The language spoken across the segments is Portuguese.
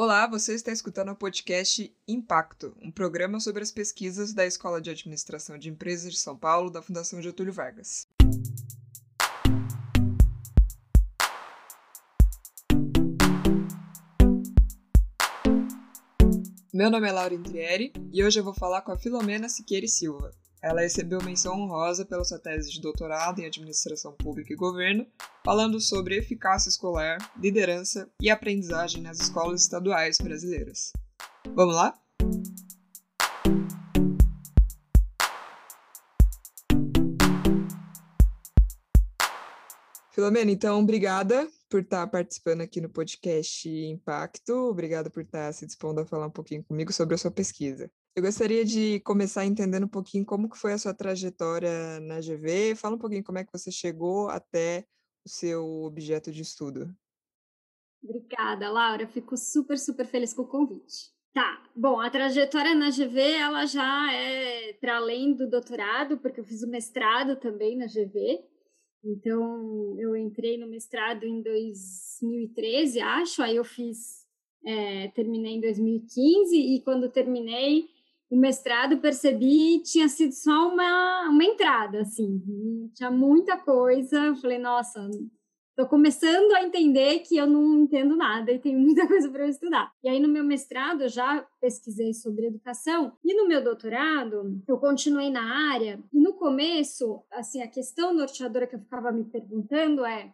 Olá, você está escutando o podcast Impacto, um programa sobre as pesquisas da Escola de Administração de Empresas de São Paulo, da Fundação Getúlio Vargas. Meu nome é Laura Intrieri e hoje eu vou falar com a Filomena Siqueira Silva, ela recebeu menção honrosa pela sua tese de doutorado em Administração Pública e Governo, falando sobre eficácia escolar, liderança e aprendizagem nas escolas estaduais brasileiras. Vamos lá? Filomena, então, obrigada por estar participando aqui no podcast Impacto. Obrigada por estar se dispondo a falar um pouquinho comigo sobre a sua pesquisa. Eu gostaria de começar entendendo um pouquinho como que foi a sua trajetória na GV. Fala um pouquinho como é que você chegou até o seu objeto de estudo. Obrigada, Laura. Fico super, super feliz com o convite. Tá, bom, a trajetória na GV, ela já é para além do doutorado, porque eu fiz o mestrado também na GV. Então, eu entrei no mestrado em 2013, acho, aí eu fiz, é, terminei em 2015, e quando terminei, o mestrado, percebi, tinha sido só uma, uma entrada, assim, tinha muita coisa, falei, nossa, estou começando a entender que eu não entendo nada e tem muita coisa para eu estudar. E aí no meu mestrado eu já pesquisei sobre educação e no meu doutorado eu continuei na área e no começo, assim, a questão norteadora que eu ficava me perguntando é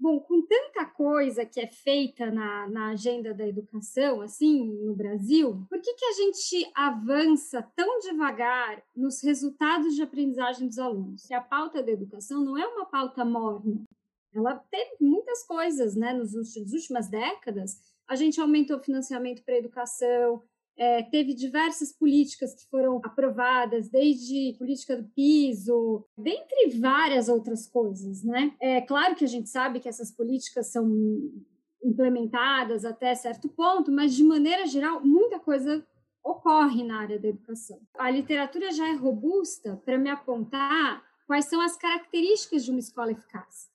Bom, com tanta coisa que é feita na, na agenda da educação, assim, no Brasil, por que, que a gente avança tão devagar nos resultados de aprendizagem dos alunos? Que a pauta da educação não é uma pauta morna. Ela teve muitas coisas, né, nos nas últimas décadas. A gente aumentou o financiamento para a educação, é, teve diversas políticas que foram aprovadas, desde política do piso, dentre várias outras coisas, né? É claro que a gente sabe que essas políticas são implementadas até certo ponto, mas de maneira geral, muita coisa ocorre na área da educação. A literatura já é robusta para me apontar quais são as características de uma escola eficaz,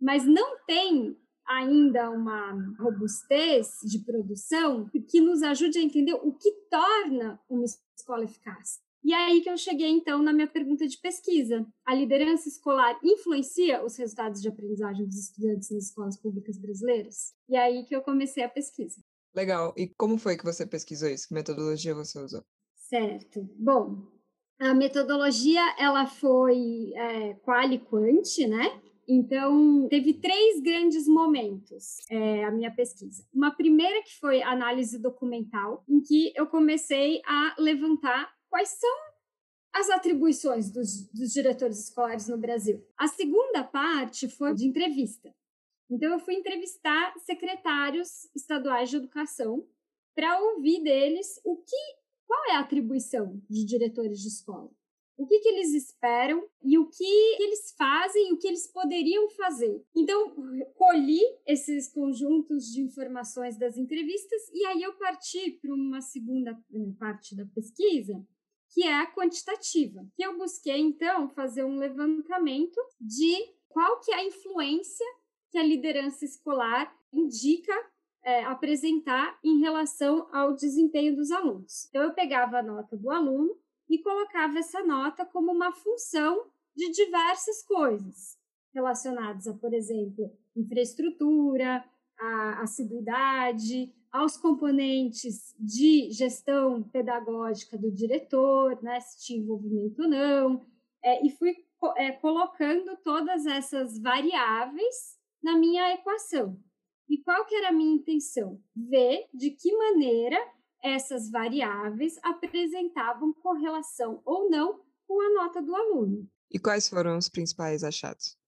mas não tem ainda uma robustez de produção que nos ajude a entender o que torna uma escola eficaz. E é aí que eu cheguei, então, na minha pergunta de pesquisa. A liderança escolar influencia os resultados de aprendizagem dos estudantes nas escolas públicas brasileiras? E é aí que eu comecei a pesquisa. Legal. E como foi que você pesquisou isso? Que metodologia você usou? Certo. Bom, a metodologia, ela foi é, qual e quant, né? Então, teve três grandes momentos é, a minha pesquisa. Uma primeira que foi análise documental, em que eu comecei a levantar quais são as atribuições dos, dos diretores escolares no Brasil. A segunda parte foi de entrevista. Então, eu fui entrevistar secretários estaduais de educação para ouvir deles o que, qual é a atribuição de diretores de escola o que, que eles esperam e o que eles fazem o que eles poderiam fazer. Então, colhi esses conjuntos de informações das entrevistas e aí eu parti para uma segunda eh, parte da pesquisa, que é a quantitativa, que eu busquei então fazer um levantamento de qual que é a influência que a liderança escolar indica é, apresentar em relação ao desempenho dos alunos. Então eu pegava a nota do aluno e colocava essa nota como uma função de diversas coisas relacionadas a, por exemplo, infraestrutura, a assiduidade, aos componentes de gestão pedagógica do diretor, né, se tinha envolvimento ou não, é, e fui é, colocando todas essas variáveis na minha equação. E qual que era a minha intenção? Ver de que maneira essas variáveis apresentavam correlação ou não com a nota do aluno. E quais foram os principais achados?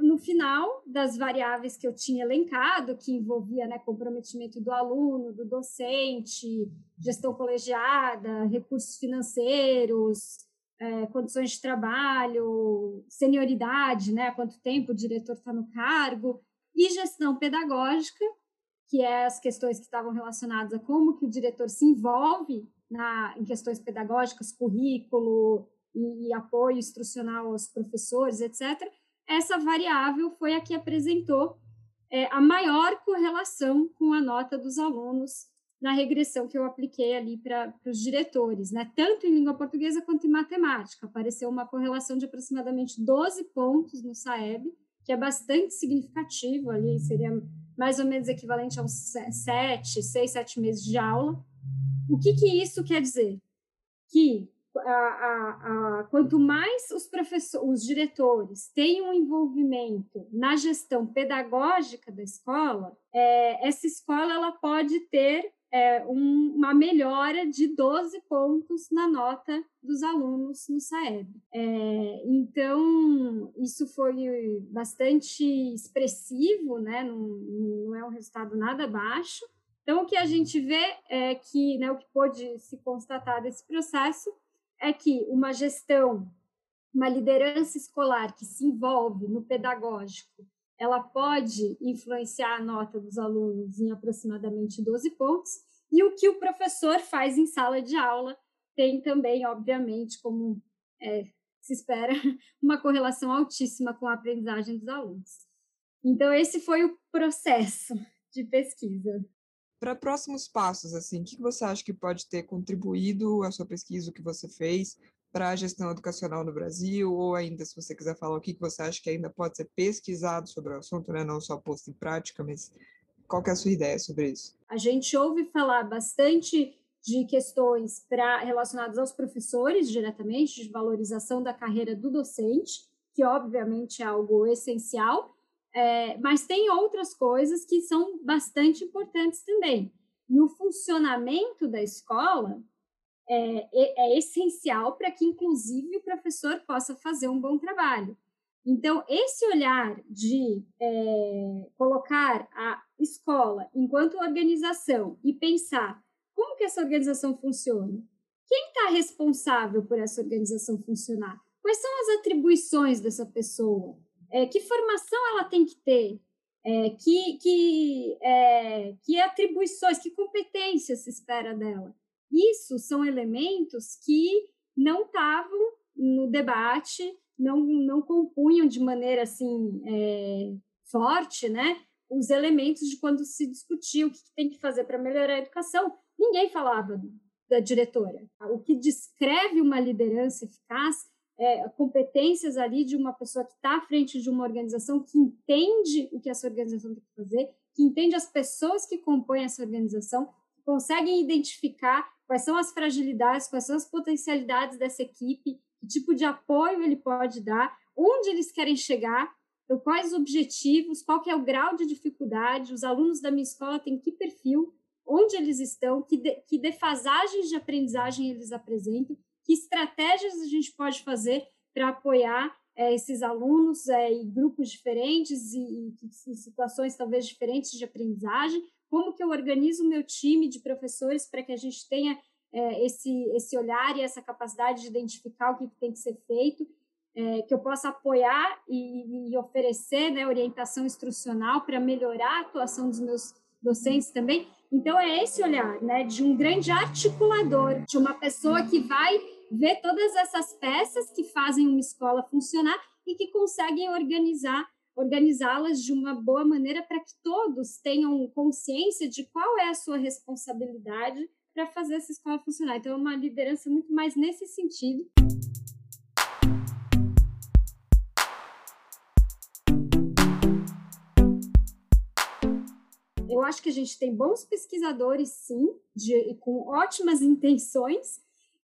No final das variáveis que eu tinha elencado, que envolvia né, comprometimento do aluno, do docente, gestão colegiada, recursos financeiros, é, condições de trabalho, senioridade, né, quanto tempo o diretor está no cargo, e gestão pedagógica, que é as questões que estavam relacionadas a como que o diretor se envolve na, em questões pedagógicas, currículo e, e apoio instrucional aos professores, etc. Essa variável foi a que apresentou é, a maior correlação com a nota dos alunos na regressão que eu apliquei ali para os diretores, né? Tanto em língua portuguesa quanto em matemática. Apareceu uma correlação de aproximadamente 12 pontos no SAEB, que é bastante significativo ali, seria mais ou menos equivalente a uns 7, 6, 7 meses de aula. O que, que isso quer dizer? Que a, a, a, quanto mais os professores, os diretores têm um envolvimento na gestão pedagógica da escola, é, essa escola ela pode ter é, um, uma melhora de 12 pontos na nota dos alunos no SAEB. É, então, isso foi bastante expressivo, né? não, não é um resultado nada baixo. Então, o que a gente vê é que, né, o que pôde se constatar desse processo é que uma gestão, uma liderança escolar que se envolve no pedagógico ela pode influenciar a nota dos alunos em aproximadamente 12 pontos, e o que o professor faz em sala de aula tem também, obviamente, como é, se espera, uma correlação altíssima com a aprendizagem dos alunos. Então, esse foi o processo de pesquisa. Para próximos passos, assim, o que você acha que pode ter contribuído a sua pesquisa, o que você fez, para a gestão educacional no Brasil, ou ainda, se você quiser falar o que você acha que ainda pode ser pesquisado sobre o assunto, né? não só posto em prática, mas qual é a sua ideia sobre isso? A gente ouve falar bastante de questões pra, relacionadas aos professores diretamente, de valorização da carreira do docente, que obviamente é algo essencial, é, mas tem outras coisas que são bastante importantes também. E o funcionamento da escola é, é, é essencial para que, inclusive, o professor possa fazer um bom trabalho. Então, esse olhar de é, colocar a escola enquanto organização e pensar como que essa organização funciona, quem está responsável por essa organização funcionar, quais são as atribuições dessa pessoa, é, que formação ela tem que ter, é, que, que, é, que atribuições, que competências se espera dela. Isso são elementos que não estavam no debate, não, não compunham de maneira assim é, forte, né? Os elementos de quando se discutia o que tem que fazer para melhorar a educação, ninguém falava da diretora. O que descreve uma liderança eficaz é, competências ali de uma pessoa que está à frente de uma organização que entende o que essa organização tem que fazer, que entende as pessoas que compõem essa organização, que conseguem identificar quais são as fragilidades, quais são as potencialidades dessa equipe, que tipo de apoio ele pode dar, onde eles querem chegar, então, quais os objetivos, qual que é o grau de dificuldade, os alunos da minha escola têm que perfil, onde eles estão, que, de, que defasagens de aprendizagem eles apresentam, que estratégias a gente pode fazer para apoiar é, esses alunos é, em grupos diferentes e, em situações talvez diferentes de aprendizagem, como que eu organizo o meu time de professores para que a gente tenha é, esse, esse olhar e essa capacidade de identificar o que, que tem que ser feito, é, que eu possa apoiar e, e oferecer né, orientação instrucional para melhorar a atuação dos meus docentes também. Então, é esse olhar né, de um grande articulador, de uma pessoa que vai ver todas essas peças que fazem uma escola funcionar e que conseguem organizar organizá-las de uma boa maneira para que todos tenham consciência de qual é a sua responsabilidade para fazer essa escola funcionar. Então, é uma liderança muito mais nesse sentido. Eu acho que a gente tem bons pesquisadores, sim, de, com ótimas intenções,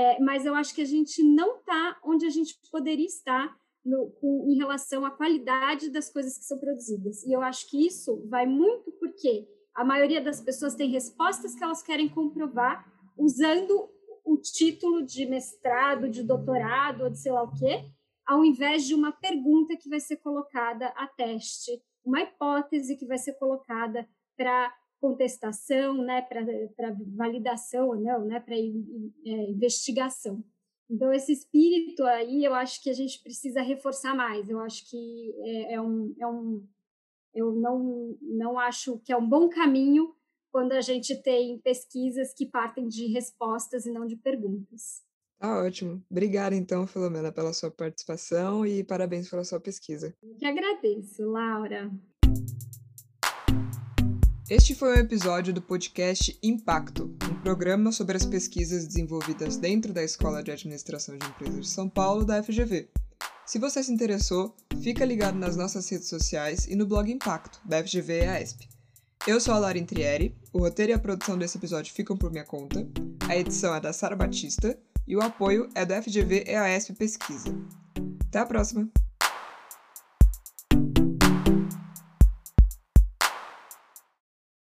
é, mas eu acho que a gente não está onde a gente poderia estar no, com, em relação à qualidade das coisas que são produzidas. E eu acho que isso vai muito porque a maioria das pessoas tem respostas que elas querem comprovar usando o título de mestrado, de doutorado, ou de sei lá o quê, ao invés de uma pergunta que vai ser colocada a teste, uma hipótese que vai ser colocada para contestação, né, para validação ou não, né, para é, investigação. Então, esse espírito aí, eu acho que a gente precisa reforçar mais. Eu acho que é, é, um, é um. Eu não, não acho que é um bom caminho quando a gente tem pesquisas que partem de respostas e não de perguntas. Tá ótimo. Obrigada, então, Filomena, pela sua participação e parabéns pela sua pesquisa. Eu que agradeço, Laura. Este foi um episódio do podcast Impacto, um programa sobre as pesquisas desenvolvidas dentro da Escola de Administração de Empresas de São Paulo da FGV. Se você se interessou, fica ligado nas nossas redes sociais e no blog Impacto, da FGV e a ESP. Eu sou a Lara Intrieri, o roteiro e a produção desse episódio ficam por minha conta, a edição é da Sara Batista e o apoio é do FGV EASP Pesquisa. Até a próxima!